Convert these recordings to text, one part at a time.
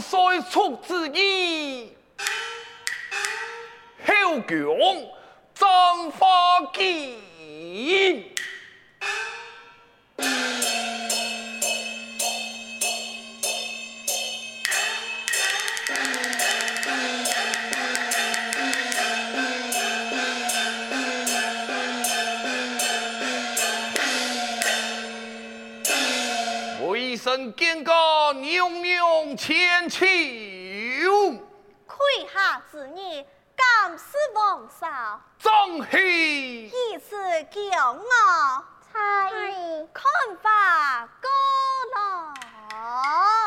岁出之意，后宫张发基。为神见告。娘娘千秋，麾下之意，敢是王嫂？张黑，一次叫我猜看法过来。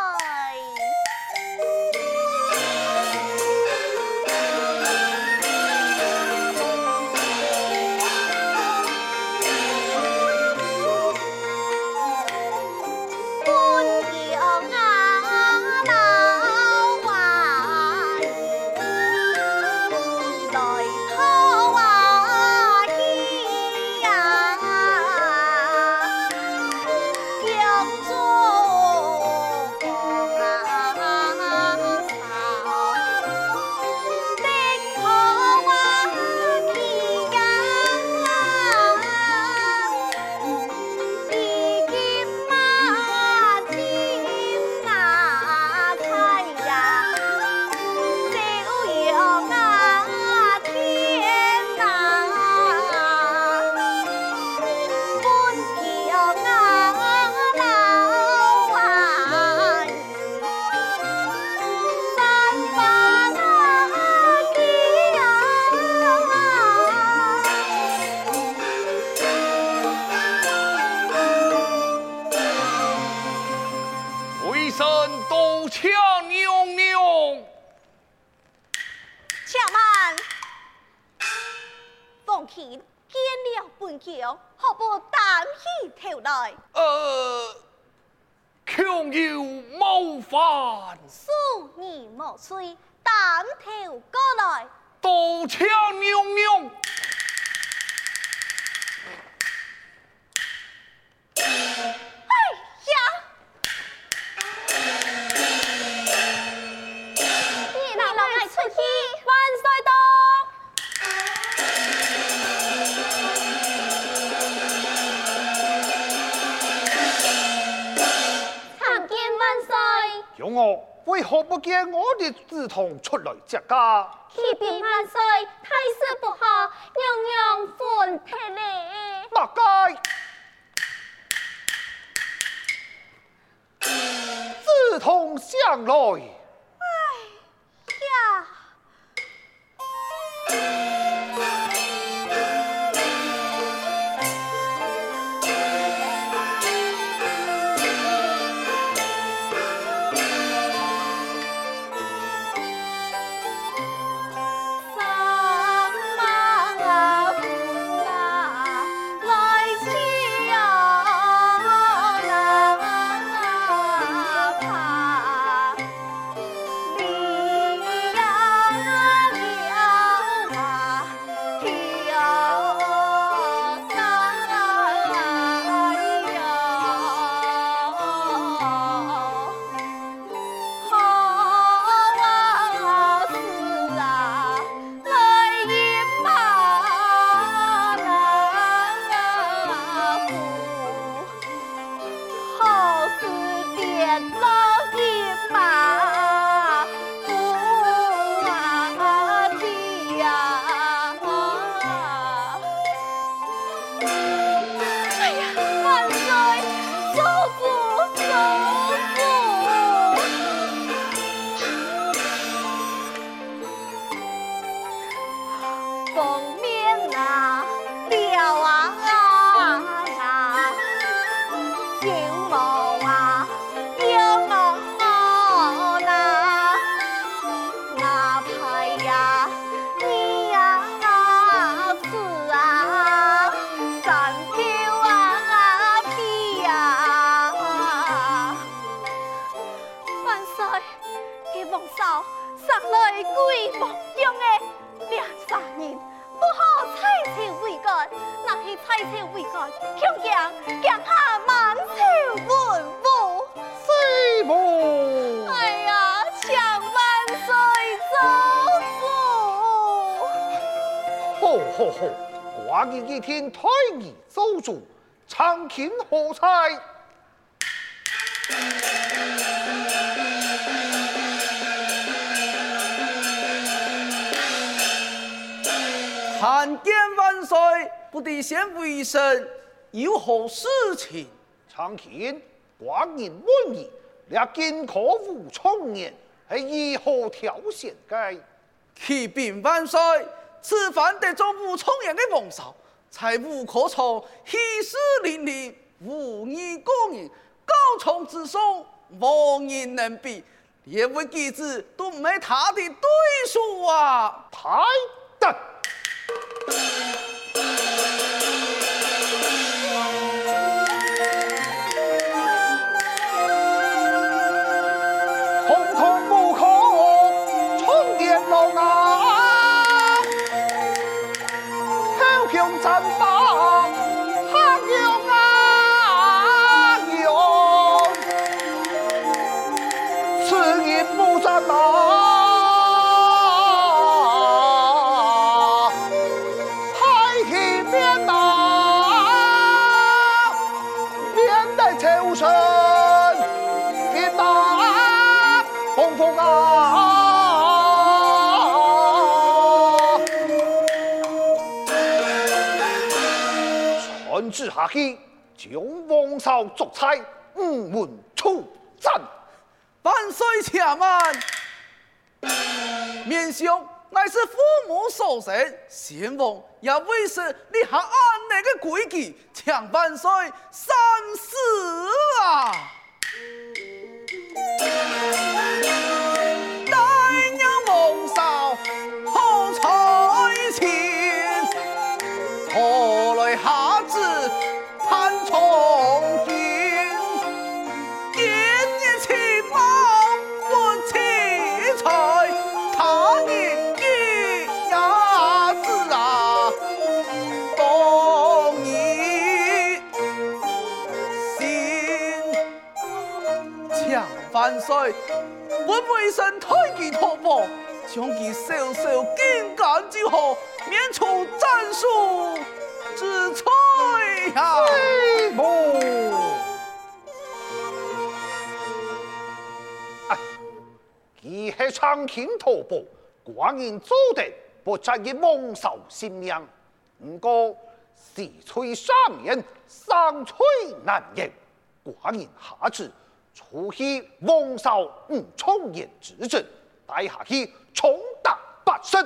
不担起头来？呃，强有谋反。恕你莫吹，担头过来。刀枪娘娘。不见我的子童出来接驾？启禀万岁，太师不好，娘娘愤气了。不该，子彤上来。挂记几天太乙做主，长卿何在？参见万岁，不得先为神，有何事情？长卿，寡人问你，略见可无重言，系如何条件计？启禀万岁。此番得做武重言的王少，才无可从，气势凌厉，武艺过人，高崇之手，无人能比，连位弟子都没他的对手啊！太得。之下去，将王朝作差，午门出战。万岁且慢，面兄乃是父母所生，先王也未是立下安内的规矩，请万岁三思啊！万岁，本微臣推举托付，将其收收金干之后，免除战术之罪呀！哎，其系长卿托付，寡人做得不在于蒙受性命，不过是催三年，上催难言，寡人下旨。除去王少吴崇彦之职，带下去重打八省。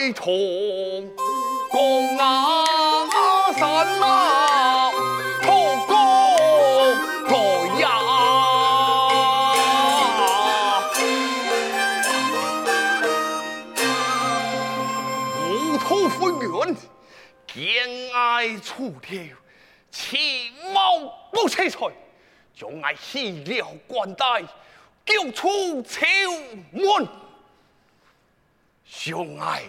太同共阿山啊，同共在呀，乌托丰原，见爱出条，其貌不齐才，将爱弃了关带。救出朝门，相爱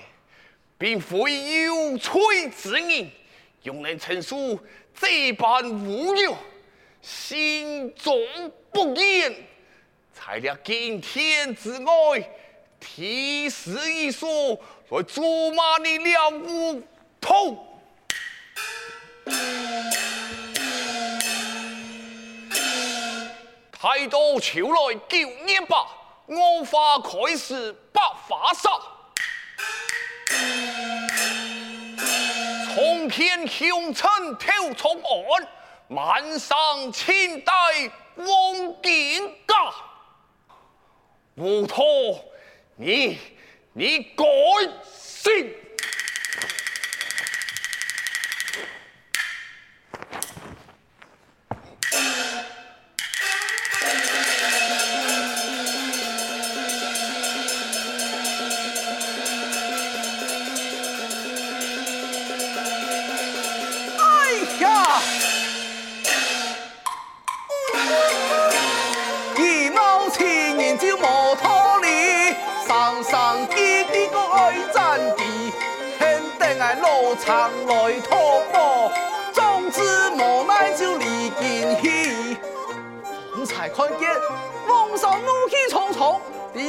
并非有罪之人，用人陈述这般无有，心中不言，才了今天之爱，提示一说来咒骂你了无痛。太多求来九年吧，我法开始百花杀。从天凶臣挑从案，满上千代王景家。乌托，你你改姓！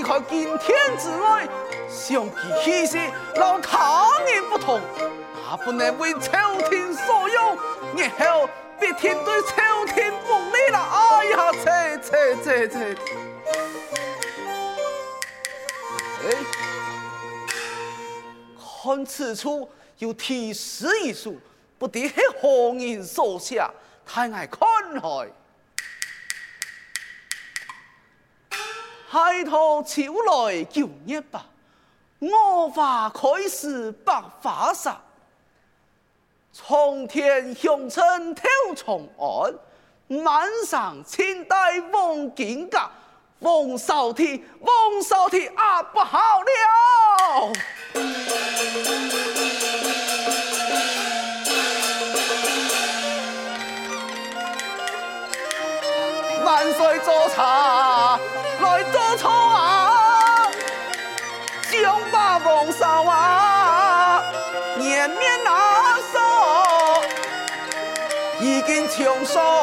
离开今天之内，想其气势，老他人不同，哪不能为朝廷所用？日后必定对朝廷不利了。哎呀，切切切切！哎，看此处。有题诗一书，不知是何人所写，太爱看来。海涛潮来九月八，我花开时百花杀。从天凶臣挑从案，满上清代王景家。王少天，王少天啊，不好了！长沙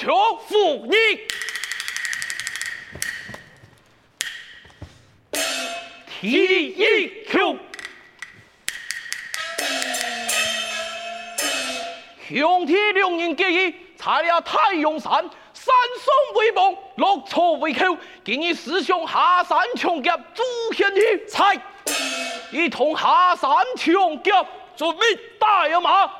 宋道全服你。提一球，兄弟两人结义，拆了太阳山，三宋为盟，六错为寇。今日师兄下山抢劫，诛仙去，拆，一同下山抢劫，准备大了马。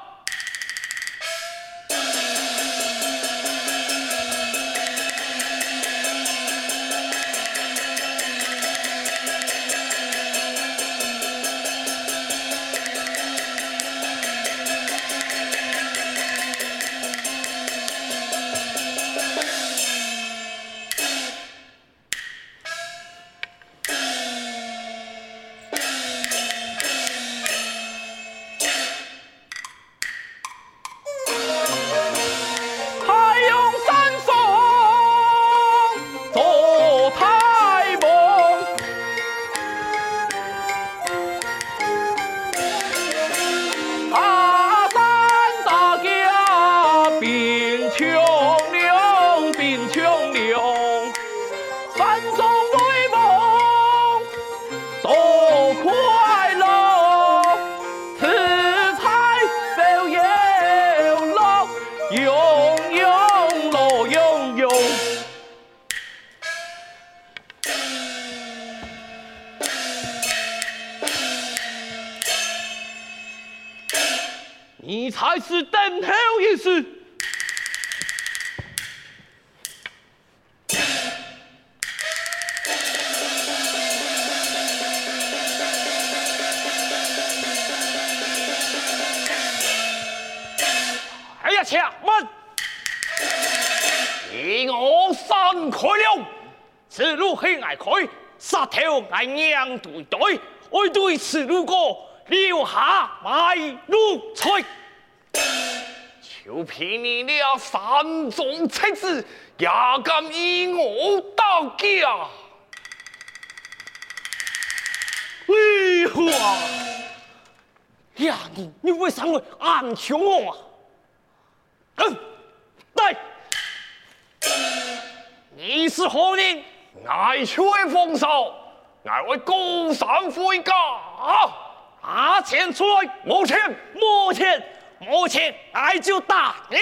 爱开，杀头爱娘对对，我对此路过。留下卖路财，就凭你俩三种才子，也敢与我斗架？为何啊？呀，你你为什么会暗枪我啊？嗯，来，你是何人？爱吹风骚，爱为高山回家！拿钱出来！没钱，没钱，没钱，俺就打你！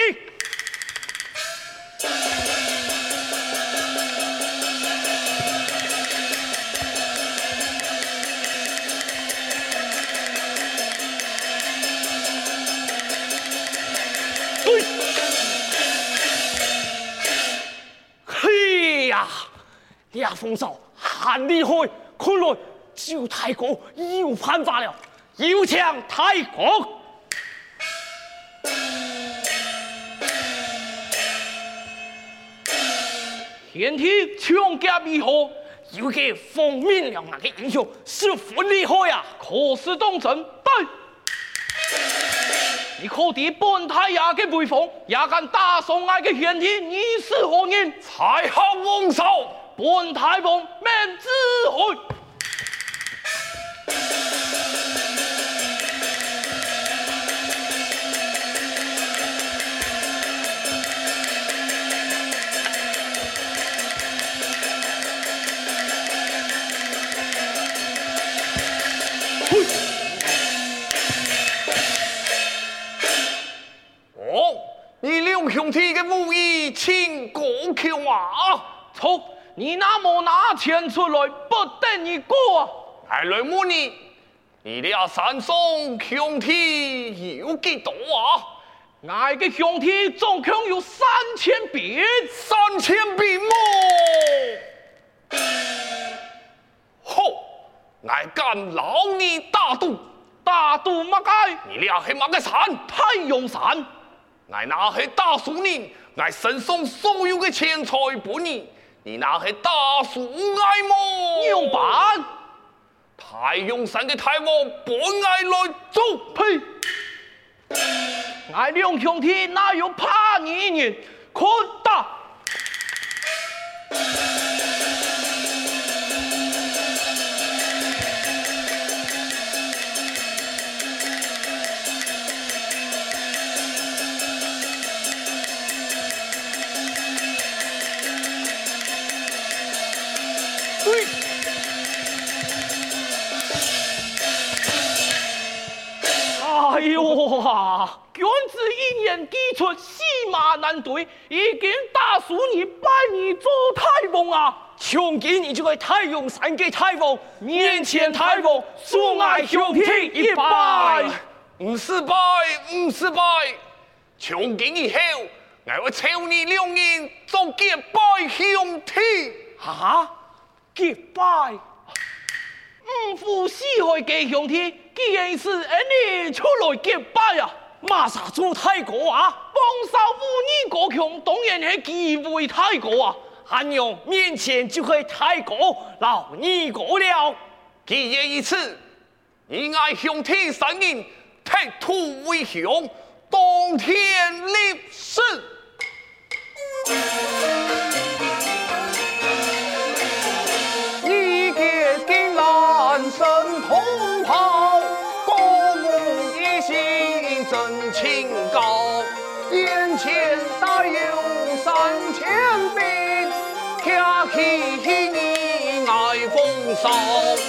俩风骚，很厉害，看来周太公有办法了。有请太公，天梯抢劫以后，有个奉命了那个英雄，十分厉害呀，可是东征对，你可敌本太爷的威风，也敢打伤我的兄弟，你是何人？才好王嫂，本太王免指挥。兄弟的武艺，请过桥啊！错，你那么拿钱出来，不等你过啊！来来问你，你俩山上兄弟有几多啊？俺的兄弟总共有三千兵，三千兵么？好，俺敢劳你大度，大度乜该？你俩是乜个山？太阳山。俺那是大树人，俺身上所有的钱财不你，你那是大树爱么？牛板？太阳山的太王不爱来做呸！俺两兄弟哪有怕你人？可打！哎呦啊！君子一言既出，驷马难追。已经打输你，拜你做太王啊！从今你就会太阳山给太王，面前太王，恕爱兄弟一拜。不是拜，不是拜。从今以后，我会抽你两人做结拜兄弟。啊？结拜？唔负四海嘅兄弟，既然是你出来结拜啊，马上做太国啊！王少武你国强，当然系机会太国啊！韩勇面前就会太国，劳你过了。既然如此，你爱兄弟三人，铁土为兄，当天立誓。上。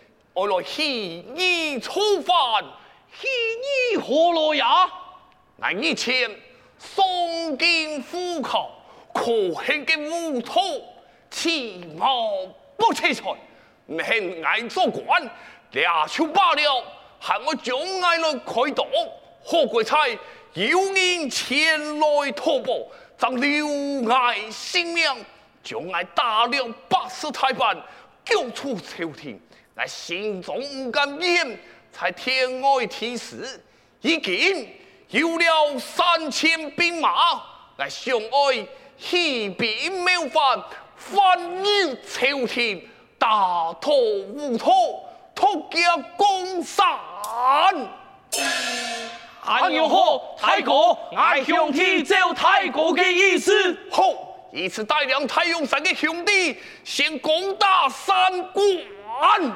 我来弃你初犯，弃你何来呀？乃以前双肩虎口，可恨嘅乌托，其貌不齐全，唔恨爱做官，俩就罢了，喊我将爱来开刀，何鬼差？有人前来托补，将留爱性命，将爱打了八十太板，交出朝廷。乃心中不甘念，才天外提时，已经有了三千兵马，来相爱起兵谋反，反逆朝廷，大妥无托，托家江山。还有何？太国，俺兄弟走太国的意思。好，以此带领太阳山的兄弟，先攻打三 on!